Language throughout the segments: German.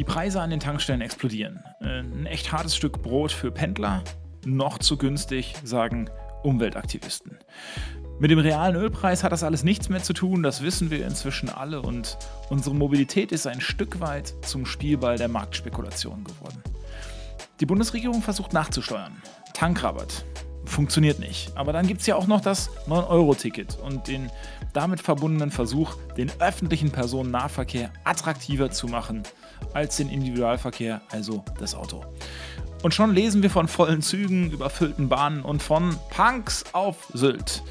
Die Preise an den Tankstellen explodieren. Äh, ein echt hartes Stück Brot für Pendler, noch zu günstig, sagen Umweltaktivisten. Mit dem realen Ölpreis hat das alles nichts mehr zu tun, das wissen wir inzwischen alle und unsere Mobilität ist ein Stück weit zum Spielball der Marktspekulation geworden. Die Bundesregierung versucht nachzusteuern. Tankrabatt. Funktioniert nicht. Aber dann gibt es ja auch noch das 9-Euro-Ticket und den damit verbundenen Versuch, den öffentlichen Personennahverkehr attraktiver zu machen als den Individualverkehr, also das Auto. Und schon lesen wir von vollen Zügen, überfüllten Bahnen und von Punks auf Sylt.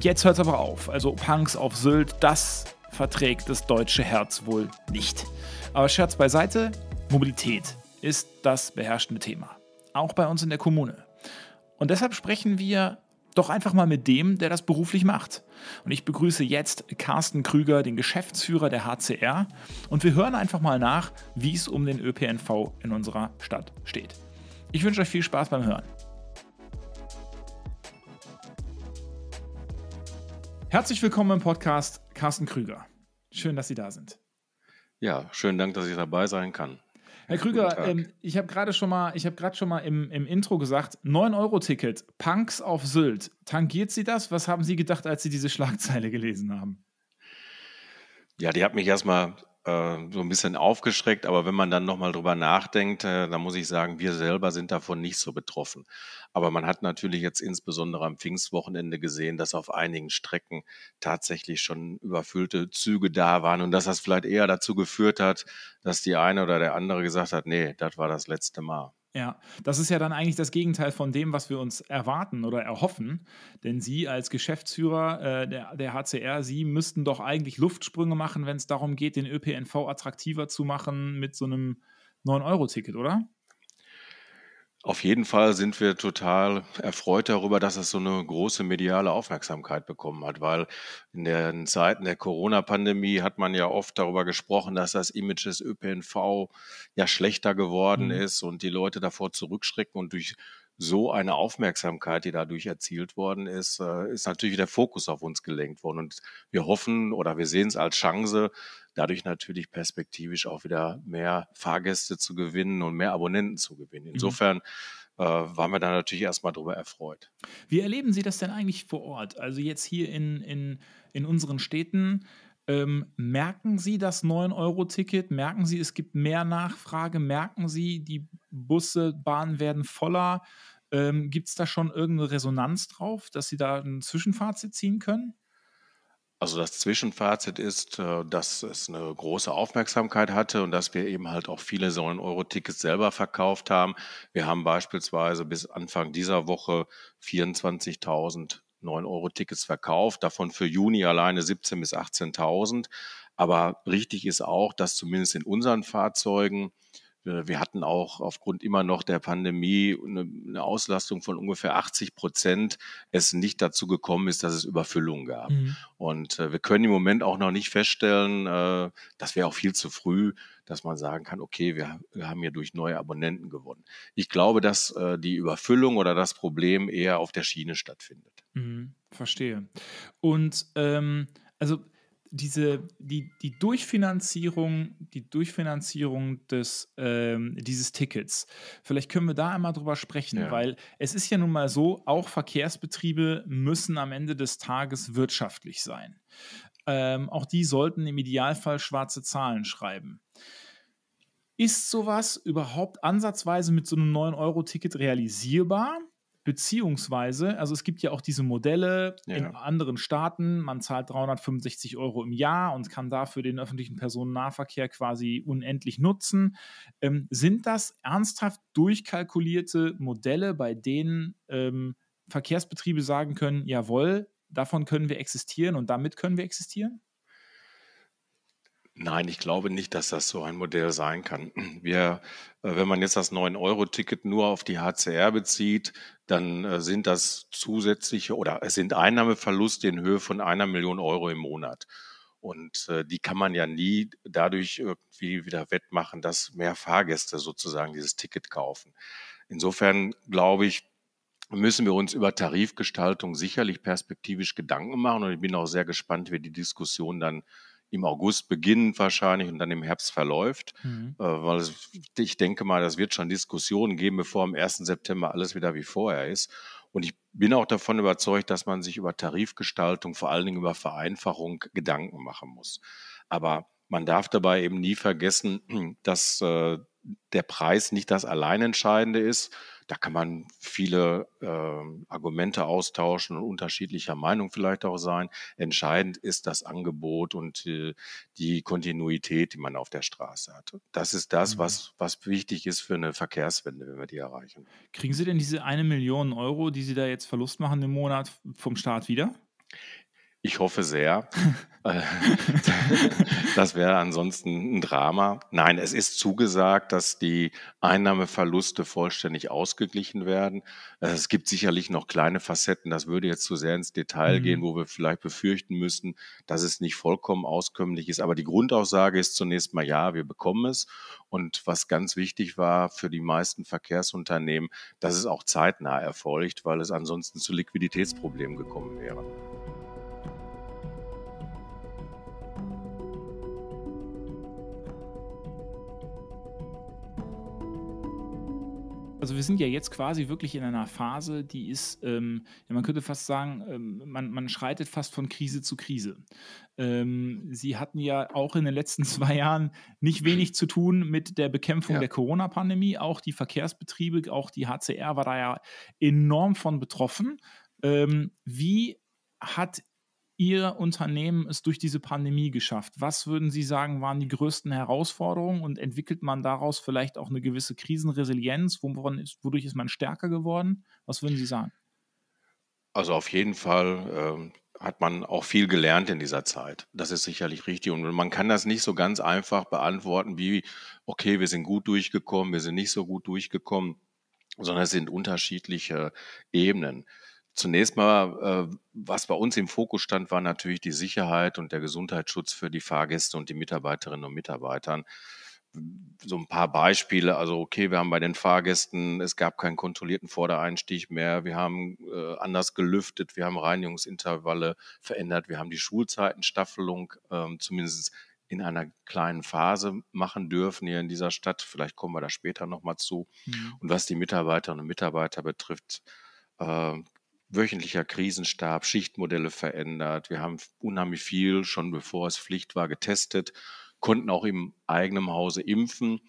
Jetzt hört es aber auf. Also Punks auf Sylt, das verträgt das deutsche Herz wohl nicht. Aber Scherz beiseite, Mobilität ist das beherrschende Thema. Auch bei uns in der Kommune. Und deshalb sprechen wir doch einfach mal mit dem, der das beruflich macht. Und ich begrüße jetzt Carsten Krüger, den Geschäftsführer der HCR. Und wir hören einfach mal nach, wie es um den ÖPNV in unserer Stadt steht. Ich wünsche euch viel Spaß beim Hören. Herzlich willkommen im Podcast Carsten Krüger. Schön, dass Sie da sind. Ja, schönen Dank, dass ich dabei sein kann. Herr Krüger, ähm, ich habe gerade schon mal, ich habe schon mal im, im Intro gesagt, 9-Euro-Ticket, Punks auf Sylt. Tangiert Sie das? Was haben Sie gedacht, als Sie diese Schlagzeile gelesen haben? Ja, die hat mich erstmal so ein bisschen aufgeschreckt, aber wenn man dann nochmal drüber nachdenkt, äh, dann muss ich sagen, wir selber sind davon nicht so betroffen. Aber man hat natürlich jetzt insbesondere am Pfingstwochenende gesehen, dass auf einigen Strecken tatsächlich schon überfüllte Züge da waren und dass das vielleicht eher dazu geführt hat, dass die eine oder der andere gesagt hat, nee, das war das letzte Mal. Ja, das ist ja dann eigentlich das Gegenteil von dem, was wir uns erwarten oder erhoffen. Denn Sie als Geschäftsführer äh, der, der HCR, Sie müssten doch eigentlich Luftsprünge machen, wenn es darum geht, den ÖPNV attraktiver zu machen mit so einem 9-Euro-Ticket, oder? Auf jeden Fall sind wir total erfreut darüber, dass es so eine große mediale Aufmerksamkeit bekommen hat, weil in den Zeiten der Corona-Pandemie hat man ja oft darüber gesprochen, dass das Image des ÖPNV ja schlechter geworden Mhm. ist und die Leute davor zurückschrecken und durch so eine Aufmerksamkeit, die dadurch erzielt worden ist, äh, ist natürlich der Fokus auf uns gelenkt worden. Und wir hoffen oder wir sehen es als Chance, dadurch natürlich perspektivisch auch wieder mehr Fahrgäste zu gewinnen und mehr Abonnenten zu gewinnen. Mhm. Insofern äh, waren wir da natürlich erstmal drüber erfreut. Wie erleben Sie das denn eigentlich vor Ort? Also jetzt hier in, in, in unseren Städten, ähm, merken Sie das 9-Euro-Ticket? Merken Sie, es gibt mehr Nachfrage? Merken Sie, die Busse, Bahnen werden voller? Ähm, gibt es da schon irgendeine Resonanz drauf, dass Sie da ein Zwischenfazit ziehen können? Also das Zwischenfazit ist, äh, dass es eine große Aufmerksamkeit hatte und dass wir eben halt auch viele so 9-Euro-Tickets selber verkauft haben. Wir haben beispielsweise bis Anfang dieser Woche 24.000 9-Euro-Tickets verkauft, davon für Juni alleine 17.000 bis 18.000. Aber richtig ist auch, dass zumindest in unseren Fahrzeugen wir hatten auch aufgrund immer noch der Pandemie eine, Auslastung von ungefähr 80 Prozent, es nicht dazu gekommen ist, dass es Überfüllungen gab. Mhm. Und äh, wir können im Moment auch noch nicht feststellen, äh, das wäre auch viel zu früh, dass man sagen kann, okay, wir, haben hier durch neue Abonnenten gewonnen. Ich glaube, dass äh, die Überfüllung oder das Problem eher auf der Schiene stattfindet. Mhm, verstehe. Und ähm, also diese, die, die Durchfinanzierung, die Durchfinanzierung des, ähm, dieses Tickets, vielleicht können wir da einmal drüber sprechen, ja. weil es ist ja nun mal so, auch Verkehrsbetriebe müssen am Ende des Tages wirtschaftlich sein. Ähm, auch die sollten im Idealfall schwarze Zahlen schreiben. Ist sowas überhaupt ansatzweise mit so einem 9-Euro-Ticket realisierbar? Beziehungsweise, also es gibt ja auch diese Modelle ja. in anderen Staaten, man zahlt 365 Euro im Jahr und kann dafür den öffentlichen Personennahverkehr quasi unendlich nutzen. Ähm, sind das ernsthaft durchkalkulierte Modelle, bei denen ähm, Verkehrsbetriebe sagen können, jawohl, davon können wir existieren und damit können wir existieren? Nein, ich glaube nicht, dass das so ein Modell sein kann. Wir, äh, wenn man jetzt das 9-Euro-Ticket nur auf die HCR bezieht, dann äh, sind das zusätzliche oder es sind Einnahmeverluste in Höhe von einer Million Euro im Monat. Und äh, die kann man ja nie dadurch irgendwie wieder wettmachen, dass mehr Fahrgäste sozusagen dieses Ticket kaufen. Insofern glaube ich, müssen wir uns über Tarifgestaltung sicherlich perspektivisch Gedanken machen. Und ich bin auch sehr gespannt, wie die Diskussion dann im August beginnt wahrscheinlich und dann im Herbst verläuft. Mhm. Äh, weil es, ich denke mal, das wird schon Diskussionen geben, bevor am 1. September alles wieder wie vorher ist. Und ich bin auch davon überzeugt, dass man sich über Tarifgestaltung, vor allen Dingen über Vereinfachung Gedanken machen muss. Aber man darf dabei eben nie vergessen, dass äh, der Preis nicht das Alleinentscheidende ist. Da kann man viele äh, Argumente austauschen und unterschiedlicher Meinung vielleicht auch sein. Entscheidend ist das Angebot und äh, die Kontinuität, die man auf der Straße hat. Das ist das, mhm. was, was wichtig ist für eine Verkehrswende, wenn wir die erreichen. Kriegen Sie denn diese eine Million Euro, die Sie da jetzt Verlust machen im Monat vom Staat wieder? Ich hoffe sehr. Äh, das wäre ansonsten ein Drama. Nein, es ist zugesagt, dass die Einnahmeverluste vollständig ausgeglichen werden. Äh, es gibt sicherlich noch kleine Facetten. Das würde jetzt zu sehr ins Detail mhm. gehen, wo wir vielleicht befürchten müssen, dass es nicht vollkommen auskömmlich ist. Aber die Grundaussage ist zunächst mal ja, wir bekommen es. Und was ganz wichtig war für die meisten Verkehrsunternehmen, dass es auch zeitnah erfolgt, weil es ansonsten zu Liquiditätsproblemen gekommen wäre. Also wir sind ja jetzt quasi wirklich in einer Phase, die ist, ähm, ja, man könnte fast sagen, ähm, man, man schreitet fast von Krise zu Krise. Ähm, Sie hatten ja auch in den letzten zwei Jahren nicht wenig zu tun mit der Bekämpfung ja. der Corona-Pandemie. Auch die Verkehrsbetriebe, auch die HCR war da ja enorm von betroffen. Ähm, wie hat Ihr Unternehmen es durch diese Pandemie geschafft? Was würden Sie sagen, waren die größten Herausforderungen und entwickelt man daraus vielleicht auch eine gewisse Krisenresilienz? Ist, wodurch ist man stärker geworden? Was würden Sie sagen? Also auf jeden Fall ähm, hat man auch viel gelernt in dieser Zeit. Das ist sicherlich richtig. Und man kann das nicht so ganz einfach beantworten wie, okay, wir sind gut durchgekommen, wir sind nicht so gut durchgekommen, sondern es sind unterschiedliche Ebenen. Zunächst mal, äh, was bei uns im Fokus stand, war natürlich die Sicherheit und der Gesundheitsschutz für die Fahrgäste und die Mitarbeiterinnen und Mitarbeitern. So ein paar Beispiele. Also, okay, wir haben bei den Fahrgästen, es gab keinen kontrollierten Vordereinstieg mehr. Wir haben äh, anders gelüftet. Wir haben Reinigungsintervalle verändert. Wir haben die Schulzeitenstaffelung ähm, zumindest in einer kleinen Phase machen dürfen hier in dieser Stadt. Vielleicht kommen wir da später nochmal zu. Mhm. Und was die Mitarbeiterinnen und Mitarbeiter betrifft, äh, wöchentlicher Krisenstab, Schichtmodelle verändert. Wir haben unheimlich viel, schon bevor es Pflicht war, getestet, konnten auch im eigenen Hause impfen,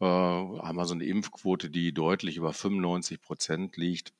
äh, haben wir so eine Impfquote, die deutlich über 95 Prozent liegt.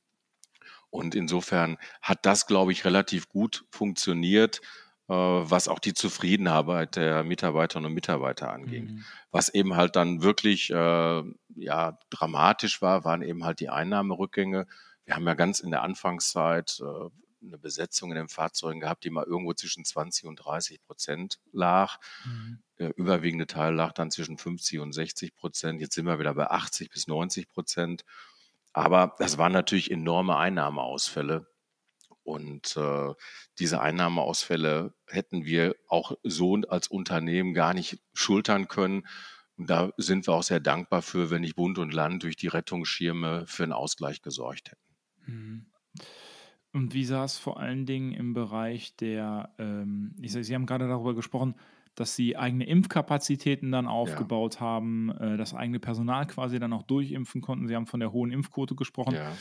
Und insofern hat das, glaube ich, relativ gut funktioniert, äh, was auch die Zufriedenheit der Mitarbeiterinnen und Mitarbeiter anging. Mhm. Was eben halt dann wirklich äh, ja, dramatisch war, waren eben halt die Einnahmerückgänge wir haben ja ganz in der Anfangszeit äh, eine Besetzung in den Fahrzeugen gehabt, die mal irgendwo zwischen 20 und 30 Prozent lag. Mhm. Der überwiegende Teil lag dann zwischen 50 und 60 Prozent. Jetzt sind wir wieder bei 80 bis 90 Prozent. Aber das waren natürlich enorme Einnahmeausfälle. Und äh, diese Einnahmeausfälle hätten wir auch so als Unternehmen gar nicht schultern können. Und da sind wir auch sehr dankbar für, wenn nicht Bund und Land durch die Rettungsschirme für einen Ausgleich gesorgt hätten. Mhm. Und wie sah es vor allen Dingen im Bereich der, ähm, ich sage, Sie haben gerade darüber gesprochen, dass Sie eigene Impfkapazitäten dann aufgebaut ja. haben, äh, das eigene Personal quasi dann auch durchimpfen konnten. Sie haben von der hohen Impfquote gesprochen. Ja.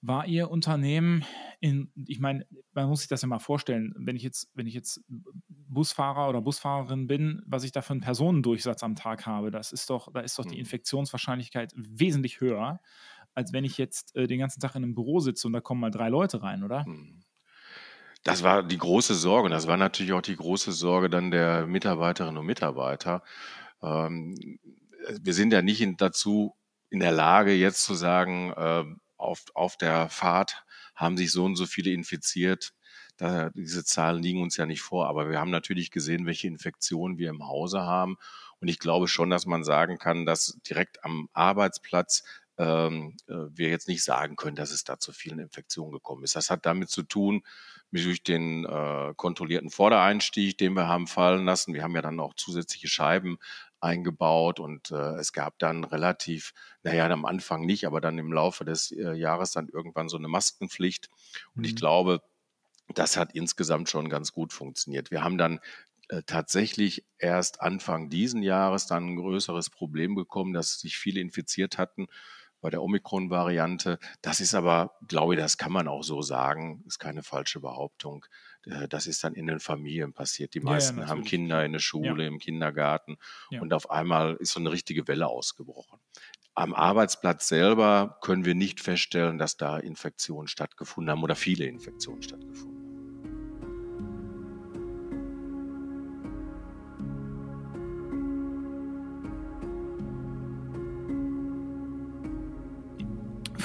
War Ihr Unternehmen in, ich meine, man muss sich das ja mal vorstellen, wenn ich jetzt, wenn ich jetzt Busfahrer oder Busfahrerin bin, was ich da für einen Personendurchsatz am Tag habe, das ist doch, da ist doch die mhm. Infektionswahrscheinlichkeit wesentlich höher als wenn ich jetzt äh, den ganzen Tag in einem Büro sitze und da kommen mal drei Leute rein, oder? Hm. Das war die große Sorge. Das war natürlich auch die große Sorge dann der Mitarbeiterinnen und Mitarbeiter. Ähm, wir sind ja nicht in, dazu in der Lage, jetzt zu sagen, äh, auf, auf der Fahrt haben sich so und so viele infiziert. Da, diese Zahlen liegen uns ja nicht vor, aber wir haben natürlich gesehen, welche Infektionen wir im Hause haben. Und ich glaube schon, dass man sagen kann, dass direkt am Arbeitsplatz ähm, äh, wir jetzt nicht sagen können, dass es da zu vielen Infektionen gekommen ist. Das hat damit zu tun, durch den äh, kontrollierten Vordereinstieg, den wir haben fallen lassen. Wir haben ja dann auch zusätzliche Scheiben eingebaut und äh, es gab dann relativ, naja, am Anfang nicht, aber dann im Laufe des äh, Jahres dann irgendwann so eine Maskenpflicht. Und mhm. ich glaube, das hat insgesamt schon ganz gut funktioniert. Wir haben dann äh, tatsächlich erst Anfang diesen Jahres dann ein größeres Problem bekommen, dass sich viele infiziert hatten bei der Omikron-Variante. Das ist aber, glaube ich, das kann man auch so sagen, ist keine falsche Behauptung. Äh, das ist dann in den Familien passiert. Die meisten ja, ja, haben Kinder in der Schule, ja. im Kindergarten und auf einmal ist so eine richtige Welle ausgebrochen. Am Arbeitsplatz selber können wir nicht feststellen, dass da Infektionen stattgefunden haben oder viele Infektionen stattgefunden haben.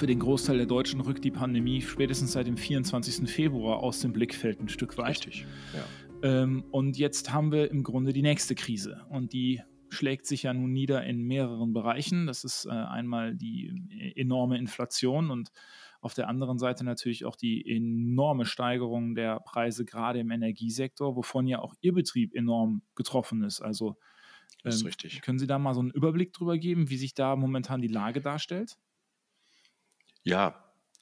Für den Großteil der Deutschen rückt die Pandemie spätestens seit dem 24. Februar aus dem Blickfeld ein Stück weit. Richtig, ja. Ähm, und jetzt haben wir im Grunde die nächste Krise. Und die schlägt sich ja nun nieder in mehreren Bereichen. Das ist äh, einmal die äh, enorme Inflation und auf der anderen Seite natürlich auch die enorme Steigerung der Preise, gerade im Energiesektor, wovon ja auch Ihr Betrieb enorm getroffen ist. Also ähm, ist richtig. können Sie da mal so einen Überblick drüber geben, wie sich da momentan die Lage darstellt? Ja,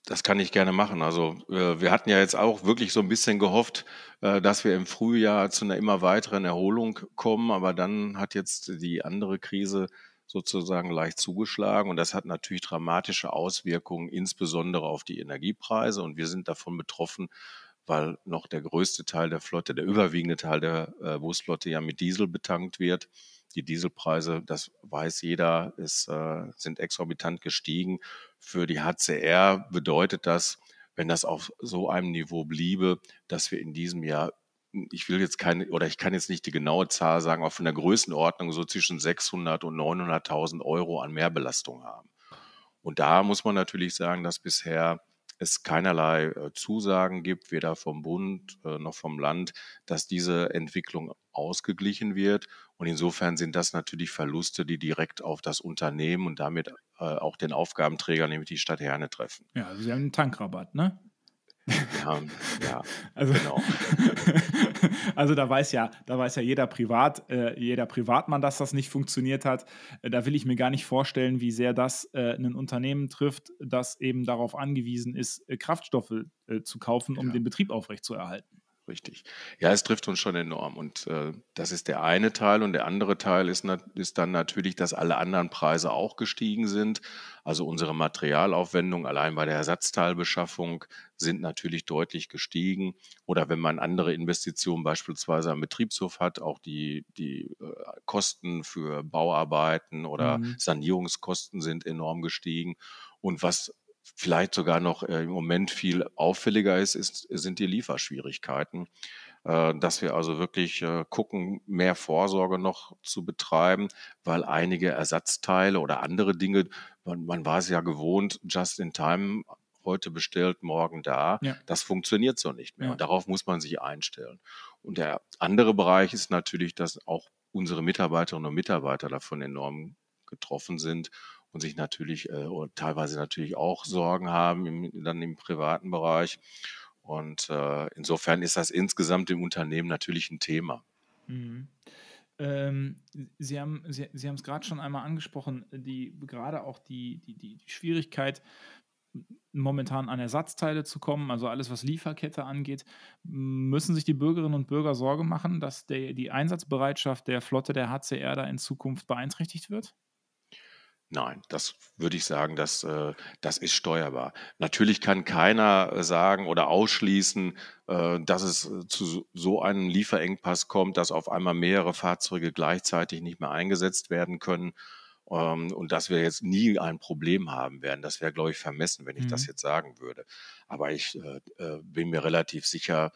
das kann ich gerne machen. Also äh, wir hatten ja jetzt auch wirklich so ein bisschen gehofft, äh, dass wir im Frühjahr zu einer immer weiteren Erholung kommen, aber dann hat jetzt die andere Krise sozusagen leicht zugeschlagen und das hat natürlich dramatische Auswirkungen, insbesondere auf die Energiepreise und wir sind davon betroffen, weil noch der größte Teil der Flotte, der überwiegende Teil der äh, Busflotte ja mit Diesel betankt wird. Die Dieselpreise, das weiß jeder, ist, äh, sind exorbitant gestiegen. Für die HCR bedeutet das, wenn das auf so einem Niveau bliebe, dass wir in diesem Jahr, ich will jetzt keine, oder ich kann jetzt nicht die genaue Zahl sagen, aber von der Größenordnung so zwischen 600 und 900.000 Euro an Mehrbelastung haben. Und da muss man natürlich sagen, dass bisher es keinerlei äh, Zusagen gibt, weder vom Bund äh, noch vom Land, dass diese Entwicklung ausgeglichen wird. Und insofern sind das natürlich Verluste, die direkt auf das Unternehmen und damit äh, auch den Aufgabenträger, nämlich die Stadt Herne, treffen. Ja, also Sie haben einen Tankrabatt, ne? Ja, ja also, genau. also da weiß ja, da weiß ja jeder Privat, äh, jeder Privatmann, dass das nicht funktioniert hat. Äh, da will ich mir gar nicht vorstellen, wie sehr das äh, ein Unternehmen trifft, das eben darauf angewiesen ist, äh, Kraftstoffe äh, zu kaufen, um ja. den Betrieb aufrechtzuerhalten. Richtig. Ja, es trifft uns schon enorm. Und äh, das ist der eine Teil. Und der andere Teil ist, ist, dann natürlich, dass alle anderen Preise auch gestiegen sind. Also unsere Materialaufwendungen allein bei der Ersatzteilbeschaffung sind natürlich deutlich gestiegen. Oder wenn man andere Investitionen beispielsweise am Betriebshof hat, auch die, die äh, Kosten für Bauarbeiten oder mhm. Sanierungskosten sind enorm gestiegen. Und was vielleicht sogar noch äh, im Moment viel auffälliger ist, ist sind die Lieferschwierigkeiten. Äh, dass wir also wirklich äh, gucken, mehr Vorsorge noch zu betreiben, weil einige Ersatzteile oder andere Dinge, man, man war es ja gewohnt, just in time heute bestellt, morgen da. Ja. Das funktioniert so nicht mehr. Ja. Und darauf muss man sich einstellen. Und der andere Bereich ist natürlich, dass auch unsere Mitarbeiterinnen und Mitarbeiter davon enorm getroffen sind und sich natürlich äh, teilweise natürlich auch Sorgen haben im, dann im privaten Bereich. Und äh, insofern ist das insgesamt im Unternehmen natürlich ein Thema. Mhm. Ähm, Sie haben Sie, Sie es gerade schon einmal angesprochen, die gerade auch die, die, die Schwierigkeit, momentan an Ersatzteile zu kommen, also alles, was Lieferkette angeht, müssen sich die Bürgerinnen und Bürger Sorge machen, dass der, die Einsatzbereitschaft der Flotte der HCR da in Zukunft beeinträchtigt wird? Nein, das würde ich sagen, das, äh, das ist steuerbar. Natürlich kann keiner äh, sagen oder ausschließen, äh, dass es zu so einem Lieferengpass kommt, dass auf einmal mehrere Fahrzeuge gleichzeitig nicht mehr eingesetzt werden können ähm, und dass wir jetzt nie ein Problem haben werden. Das wäre, glaube ich, vermessen, wenn ich mhm. das jetzt sagen würde. Aber ich bin mir relativ sicher,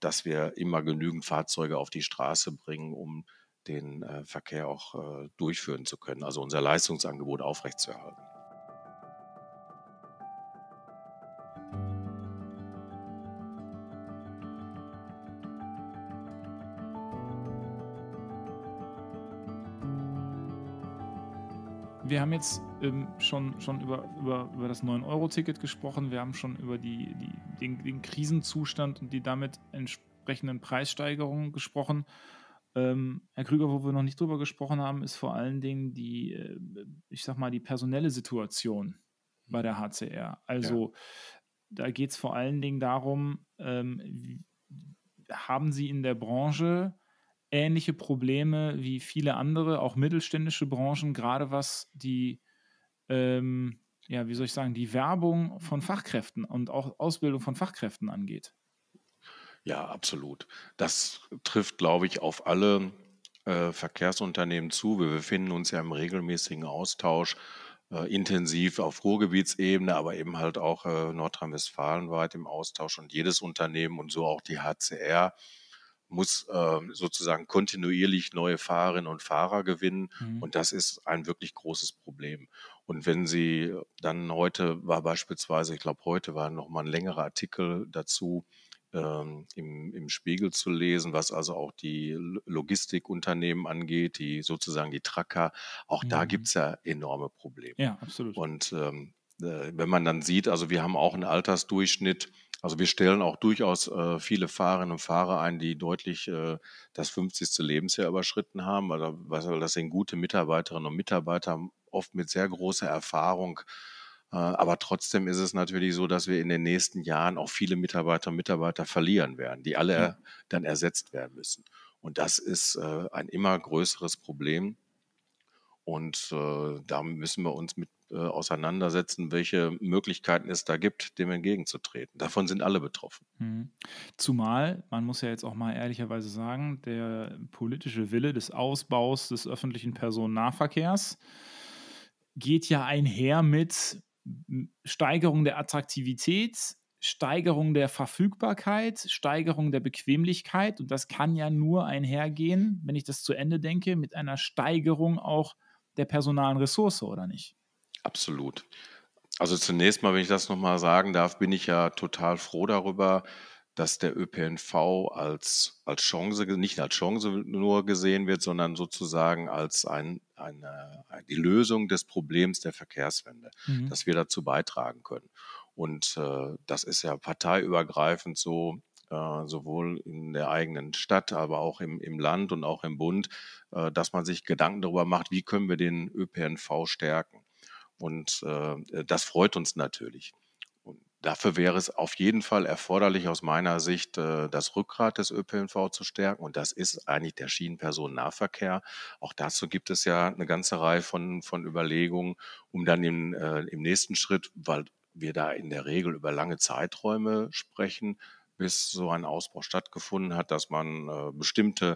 dass wir immer genügend Fahrzeuge auf die Straße bringen, um den äh, Verkehr auch äh, durchführen zu können, also unser Leistungsangebot aufrechtzuerhalten. Wir haben jetzt ähm, schon, schon über, über, über das 9-Euro-Ticket gesprochen. Wir haben schon über die, die, den, den Krisenzustand und die damit entsprechenden Preissteigerungen gesprochen. Ähm, Herr Krüger, wo wir noch nicht drüber gesprochen haben, ist vor allen Dingen die, äh, ich sag mal, die personelle Situation bei der HCR. Also ja. da geht es vor allen Dingen darum, ähm, haben Sie in der Branche ähnliche Probleme wie viele andere, auch mittelständische Branchen, gerade was die, ähm, ja, wie soll ich sagen, die Werbung von Fachkräften und auch Ausbildung von Fachkräften angeht. Ja, absolut. Das trifft, glaube ich, auf alle äh, Verkehrsunternehmen zu. Wir befinden uns ja im regelmäßigen Austausch, äh, intensiv auf Ruhrgebietsebene, aber eben halt auch äh, nordrhein-westfalenweit im Austausch. Und jedes Unternehmen und so auch die HCR muss äh, sozusagen kontinuierlich neue Fahrerinnen und Fahrer gewinnen. Mhm. Und das ist ein wirklich großes Problem. Und wenn Sie dann heute war beispielsweise, ich glaube, heute war noch mal ein längerer Artikel dazu, ähm, im, im Spiegel zu lesen, was also auch die Logistikunternehmen angeht, die sozusagen die Tracker. Auch mhm. da gibt es ja enorme Probleme. Ja, absolut. Und ähm, äh, wenn man dann sieht, also wir haben auch einen Altersdurchschnitt, also wir stellen auch durchaus äh, viele Fahrerinnen und Fahrer ein, die deutlich äh, das 50. Lebensjahr überschritten haben. Also, also das sind gute Mitarbeiterinnen und Mitarbeiter, oft mit sehr großer Erfahrung. Äh, aber trotzdem ist es natürlich so, dass wir in den nächsten Jahren auch viele Mitarbeiter und Mitarbeiter verlieren werden, die alle ja. dann ersetzt werden müssen. Und das ist äh, ein immer größeres Problem. Und äh, da müssen wir uns mit auseinandersetzen, welche Möglichkeiten es da gibt, dem entgegenzutreten. Davon sind alle betroffen. Mhm. Zumal, man muss ja jetzt auch mal ehrlicherweise sagen, der politische Wille des Ausbaus des öffentlichen Personennahverkehrs geht ja einher mit Steigerung der Attraktivität, Steigerung der Verfügbarkeit, Steigerung der Bequemlichkeit. Und das kann ja nur einhergehen, wenn ich das zu Ende denke, mit einer Steigerung auch der personalen Ressource, oder nicht? Absolut. Also zunächst mal, wenn ich das nochmal sagen darf, bin ich ja total froh darüber, dass der ÖPNV als, als Chance, nicht als Chance nur gesehen wird, sondern sozusagen als ein, eine, die Lösung des Problems der Verkehrswende, mhm. dass wir dazu beitragen können. Und äh, das ist ja parteiübergreifend so, äh, sowohl in der eigenen Stadt, aber auch im, im Land und auch im Bund, äh, dass man sich Gedanken darüber macht, wie können wir den ÖPNV stärken. Und äh, das freut uns natürlich. Dafür wäre es auf jeden Fall erforderlich, aus meiner Sicht, äh, das Rückgrat des ÖPNV zu stärken. Und das ist eigentlich der Schienenpersonennahverkehr. Auch dazu gibt es ja eine ganze Reihe von, von Überlegungen, um dann im, äh, im nächsten Schritt, weil wir da in der Regel über lange Zeiträume sprechen, bis so ein Ausbau stattgefunden hat, dass man äh, bestimmte,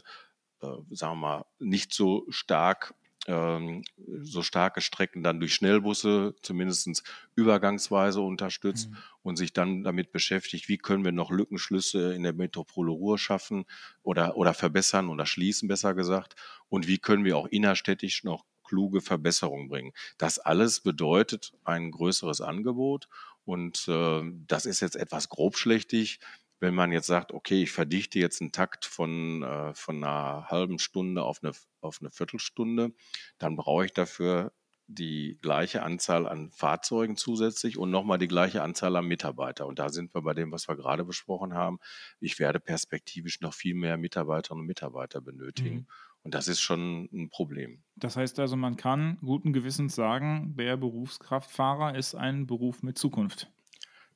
äh, sagen wir mal, nicht so stark so starke Strecken dann durch Schnellbusse zumindest übergangsweise unterstützt mhm. und sich dann damit beschäftigt, wie können wir noch Lückenschlüsse in der Metropole Ruhr schaffen oder, oder verbessern oder schließen, besser gesagt, und wie können wir auch innerstädtisch noch kluge Verbesserungen bringen. Das alles bedeutet ein größeres Angebot und äh, das ist jetzt etwas grobschlächtig wenn man jetzt sagt, okay, ich verdichte jetzt einen Takt von, äh, von einer halben Stunde auf eine, auf eine Viertelstunde, dann brauche ich dafür die gleiche Anzahl an Fahrzeugen zusätzlich und nochmal die gleiche Anzahl an Mitarbeiter. Und da sind wir bei dem, was wir gerade besprochen haben. Ich werde perspektivisch noch viel mehr Mitarbeiterinnen und Mitarbeiter benötigen. Mhm. Und das ist schon ein Problem. Das heißt also, man kann guten Gewissens sagen, der Berufskraftfahrer ist ein Beruf mit Zukunft.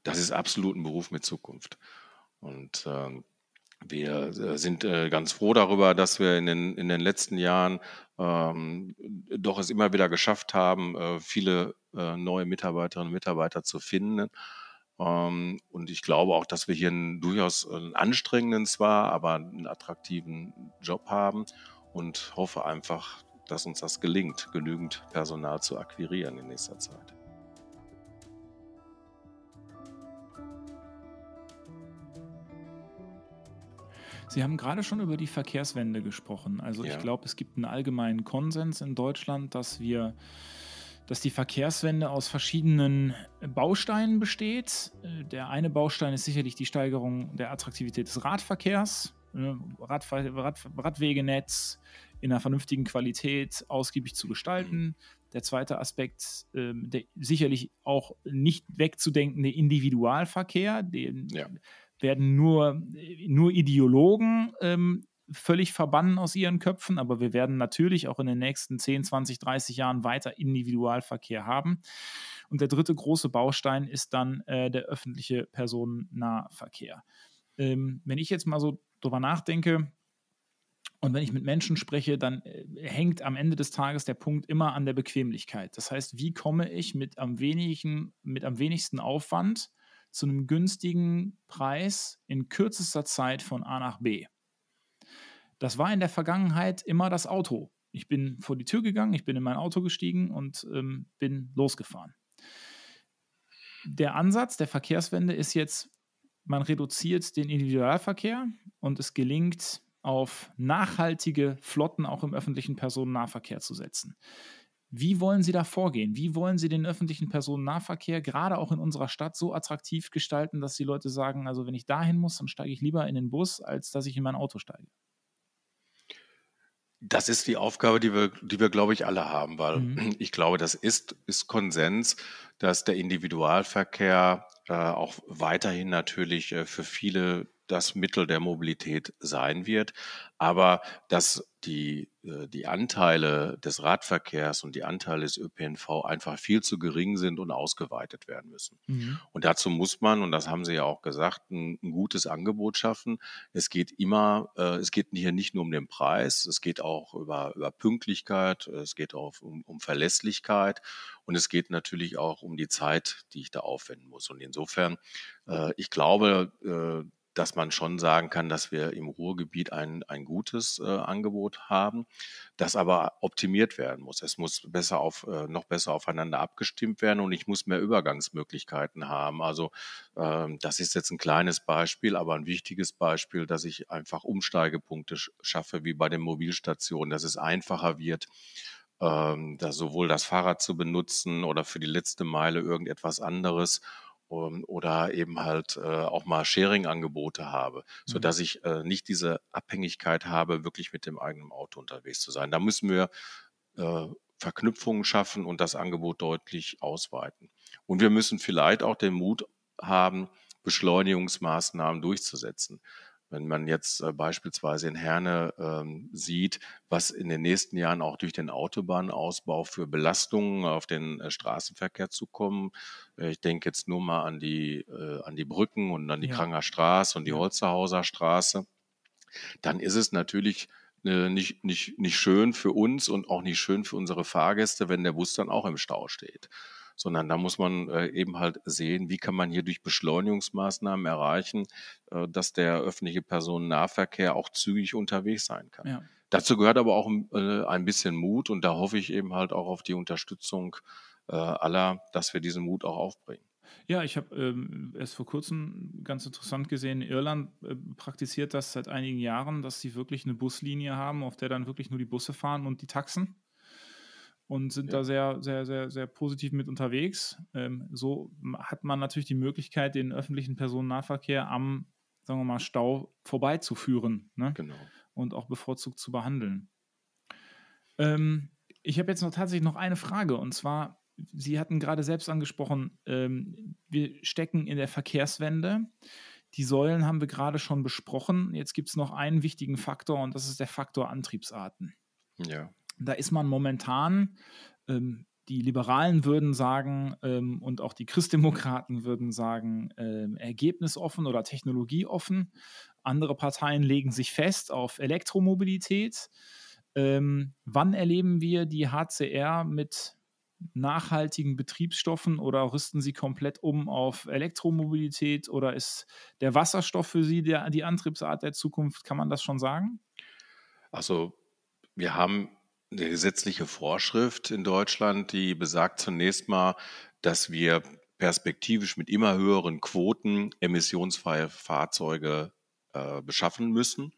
Das ist absolut ein Beruf mit Zukunft. Und ähm, wir äh, sind äh, ganz froh darüber, dass wir in den, in den letzten Jahren ähm, doch es immer wieder geschafft haben, äh, viele äh, neue Mitarbeiterinnen und Mitarbeiter zu finden. Ähm, und ich glaube auch, dass wir hier einen durchaus einen anstrengenden zwar, aber einen attraktiven Job haben und hoffe einfach, dass uns das gelingt, genügend Personal zu akquirieren in nächster Zeit. Sie haben gerade schon über die Verkehrswende gesprochen. Also ja. ich glaube, es gibt einen allgemeinen Konsens in Deutschland, dass wir dass die Verkehrswende aus verschiedenen Bausteinen besteht. Äh, der eine Baustein ist sicherlich die Steigerung der Attraktivität des Radverkehrs, ne, Rad, Rad, Radwegenetz in einer vernünftigen Qualität ausgiebig zu gestalten. Der zweite Aspekt, ähm, der sicherlich auch nicht wegzudenkende Individualverkehr, den, ja werden nur, nur Ideologen ähm, völlig verbannen aus ihren Köpfen, aber wir werden natürlich auch in den nächsten 10, 20, 30 Jahren weiter Individualverkehr haben. Und der dritte große Baustein ist dann äh, der öffentliche Personennahverkehr. Ähm, wenn ich jetzt mal so drüber nachdenke, Und wenn ich mit Menschen spreche, dann äh, hängt am Ende des Tages der Punkt immer an der Bequemlichkeit. Das heißt, wie komme ich mit am, wenigen, mit am wenigsten Aufwand zu einem günstigen Preis in kürzester Zeit von A nach B? Das war in der Vergangenheit immer das Auto. Ich bin vor die Tür gegangen, ich bin in mein Auto gestiegen und ähm, bin losgefahren. Der Ansatz der Verkehrswende ist jetzt, man reduziert den Individualverkehr und es gelingt, auf nachhaltige Flotten auch im öffentlichen Personennahverkehr zu setzen. Wie wollen Sie da vorgehen? Wie wollen Sie den öffentlichen Personennahverkehr gerade auch in unserer Stadt so attraktiv gestalten, dass die Leute sagen, also wenn ich dahin muss, dann steige ich lieber in den Bus, als dass ich in mein Auto steige? Das ist die Aufgabe, die wir, die wir, glaube ich, alle haben, weil mhm. ich glaube, das ist, ist Konsens, dass der Individualverkehr äh, auch weiterhin natürlich äh, für viele das Mittel der Mobilität sein wird, aber dass die, äh, die Anteile des Radverkehrs und die Anteile des ÖPNV einfach viel zu gering sind und ausgeweitet werden müssen. Mhm. Und dazu muss man, und das haben Sie ja auch gesagt, ein, ein gutes Angebot schaffen. Es geht immer, äh, es geht hier nicht nur um den Preis, es geht auch über, über Pünktlichkeit, es geht auch um, um Verlässlichkeit und es geht natürlich auch um die Zeit, die ich da aufwenden muss. Und insofern, äh, ich glaube, äh, dass man schon sagen kann, dass wir im Ruhrgebiet ein, ein gutes äh, Angebot haben, das aber optimiert werden muss. Es muss besser auf, äh, noch besser aufeinander abgestimmt werden und ich muss mehr Übergangsmöglichkeiten haben. Also ähm, das ist jetzt ein kleines Beispiel, aber ein wichtiges Beispiel, dass ich einfach Umsteigepunkte schaffe, wie bei den Mobilstationen, dass es einfacher wird, ähm, da sowohl das Fahrrad zu benutzen oder für die letzte Meile irgendetwas anderes um, oder eben halt äh, auch mal Sharing-Angebote habe, so mhm. dass ich äh, nicht diese Abhängigkeit habe, wirklich mit dem eigenen Auto unterwegs zu sein. Da müssen wir äh, Verknüpfungen schaffen und das Angebot deutlich ausweiten. Und wir müssen vielleicht auch den Mut haben, Beschleunigungsmaßnahmen durchzusetzen. Wenn man jetzt äh, beispielsweise in Herne ähm, sieht, was in den nächsten Jahren auch durch den Autobahnausbau für Belastungen auf den äh, Straßenverkehr zukommen. Äh, ich denke jetzt nur mal an die, äh, an die Brücken und an die ja. Kranger Straße und die Holzerhauser Straße. Dann ist es natürlich äh, nicht, nicht, nicht schön für uns und auch nicht schön für unsere Fahrgäste, wenn der Bus dann auch im Stau steht sondern da muss man äh, eben halt sehen, wie kann man hier durch Beschleunigungsmaßnahmen erreichen, äh, dass der öffentliche Personennahverkehr auch zügig unterwegs sein kann. Ja. Dazu gehört aber auch äh, ein bisschen Mut und da hoffe ich eben halt auch auf die Unterstützung aller, dass wir diesen Mut auch aufbringen. Ja, ich habe ähm, erst vor kurzem ganz interessant gesehen, Irland äh, praktiziert das seit einigen Jahren, dass sie wirklich eine Buslinie haben, auf der dann wirklich nur die Busse fahren und die Taxen und sind ja. da sehr, sehr, sehr, sehr positiv mit unterwegs. Ähm, so hat man natürlich die Möglichkeit, den öffentlichen Personennahverkehr am, sagen wir mal, Stau vorbeizuführen ne? genau. und auch bevorzugt zu behandeln. Ähm, ich habe jetzt noch tatsächlich noch eine Frage und zwar, Sie hatten gerade selbst angesprochen, ähm, wir stecken in der Verkehrswende. Die Säulen haben wir gerade schon besprochen. Jetzt gibt es noch einen wichtigen Faktor und das ist der Faktor Antriebsarten. Ja. Da ist man momentan, ähm, die Liberalen würden sagen ähm, und auch die Christdemokraten würden sagen, ähm, ergebnisoffen oder technologieoffen. Andere Parteien legen sich fest auf Elektromobilität. Ähm, wann erleben wir die HCR mit nachhaltigen Betriebsstoffen oder rüsten Sie komplett um auf Elektromobilität oder ist der Wasserstoff für Sie der, die Antriebsart der Zukunft? Kann man das schon sagen? Also wir haben eine gesetzliche Vorschrift in Deutschland, die besagt zunächst mal, dass wir perspektivisch mit immer höheren Quoten emissionsfreie Fahrzeuge äh, beschaffen müssen.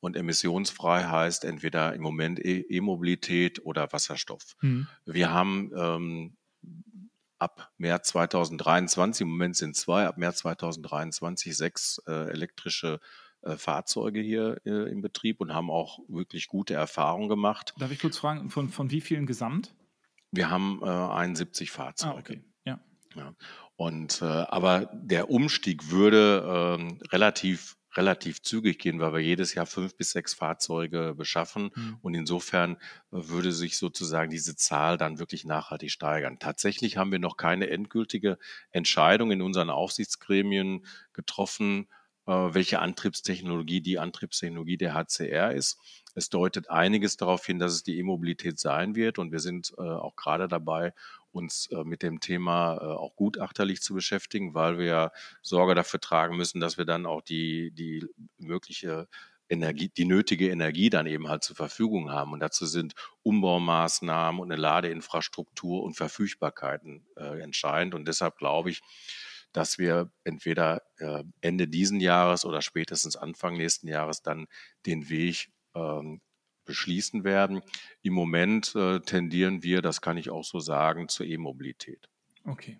Und emissionsfrei heißt entweder im Moment e-, E-Mobilität oder Wasserstoff. Mhm. Wir haben ähm, ab März 2023, im Moment sind zwei, ab März 2023 sechs äh, elektrische äh, Fahrzeuge hier äh, im Betrieb und haben auch wirklich gute Erfahrungen gemacht. Darf ich kurz fragen, von, von wie vielen gesamt? Wir haben äh, 71 Fahrzeuge. Ah, okay. Ja. ja. Und äh, aber der Umstieg würde ähm, relativ relativ zügig gehen, weil wir jedes Jahr fünf bis sechs Fahrzeuge beschaffen mhm. und insofern äh, würde sich sozusagen diese Zahl dann wirklich nachhaltig steigern. Tatsächlich haben wir noch keine endgültige Entscheidung in unseren Aufsichtsgremien getroffen, welche Antriebstechnologie die Antriebstechnologie der HCR ist. Es deutet einiges darauf hin, dass es die E-Mobilität sein wird. Und wir sind äh, auch gerade dabei, uns äh, mit dem Thema äh, auch gutachterlich zu beschäftigen, weil wir ja Sorge dafür tragen müssen, dass wir dann auch die, die mögliche Energie, die nötige Energie dann eben halt zur Verfügung haben. Und dazu sind Umbaumaßnahmen und eine Ladeinfrastruktur und Verfügbarkeiten äh, entscheidend. Und deshalb glaube ich, dass wir entweder äh, Ende diesen Jahres oder spätestens Anfang nächsten Jahres dann den Weg ähm, beschließen werden. Im Moment äh, tendieren wir, das kann ich auch so sagen, zur E-Mobilität. Okay.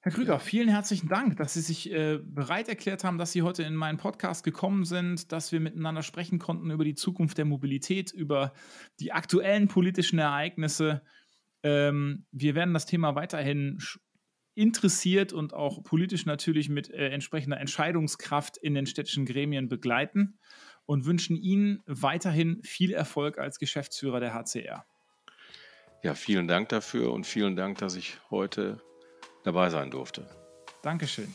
Herr Krüger, vielen herzlichen Dank, dass Sie sich äh, bereit erklärt haben, dass Sie heute in meinen Podcast gekommen sind, dass wir miteinander sprechen konnten über die Zukunft der Mobilität, über die aktuellen politischen Ereignisse. Ähm, wir werden das Thema weiterhin interessiert und auch politisch natürlich mit äh, entsprechender Entscheidungskraft in den städtischen Gremien begleiten und wünschen Ihnen weiterhin viel Erfolg als Geschäftsführer der HCR. Ja, vielen Dank dafür und vielen Dank, dass ich heute dabei sein durfte. Dankeschön.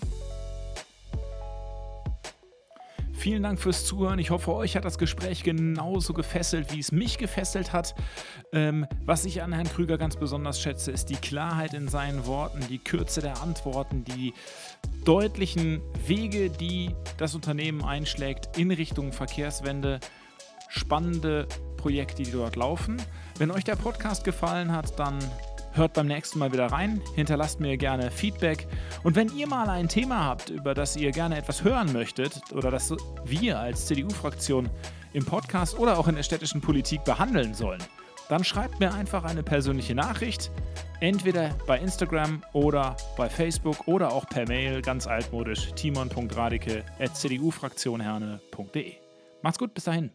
Vielen Dank fürs Zuhören. Ich hoffe, euch hat das Gespräch genauso gefesselt, wie es mich gefesselt hat. Ähm, was ich an Herrn Krüger ganz besonders schätze, ist die Klarheit in seinen Worten, die Kürze der Antworten, die deutlichen Wege, die das Unternehmen einschlägt in Richtung Verkehrswende. Spannende Projekte, die dort laufen. Wenn euch der Podcast gefallen hat, dann Hört beim nächsten Mal wieder rein, hinterlasst mir gerne Feedback und wenn ihr mal ein Thema habt, über das ihr gerne etwas hören möchtet oder das wir als CDU-Fraktion im Podcast oder auch in der städtischen Politik behandeln sollen, dann schreibt mir einfach eine persönliche Nachricht, entweder bei Instagram oder bei Facebook oder auch per Mail ganz altmodisch timon.radike.cdufraktionherne.de. Macht's gut, bis dahin.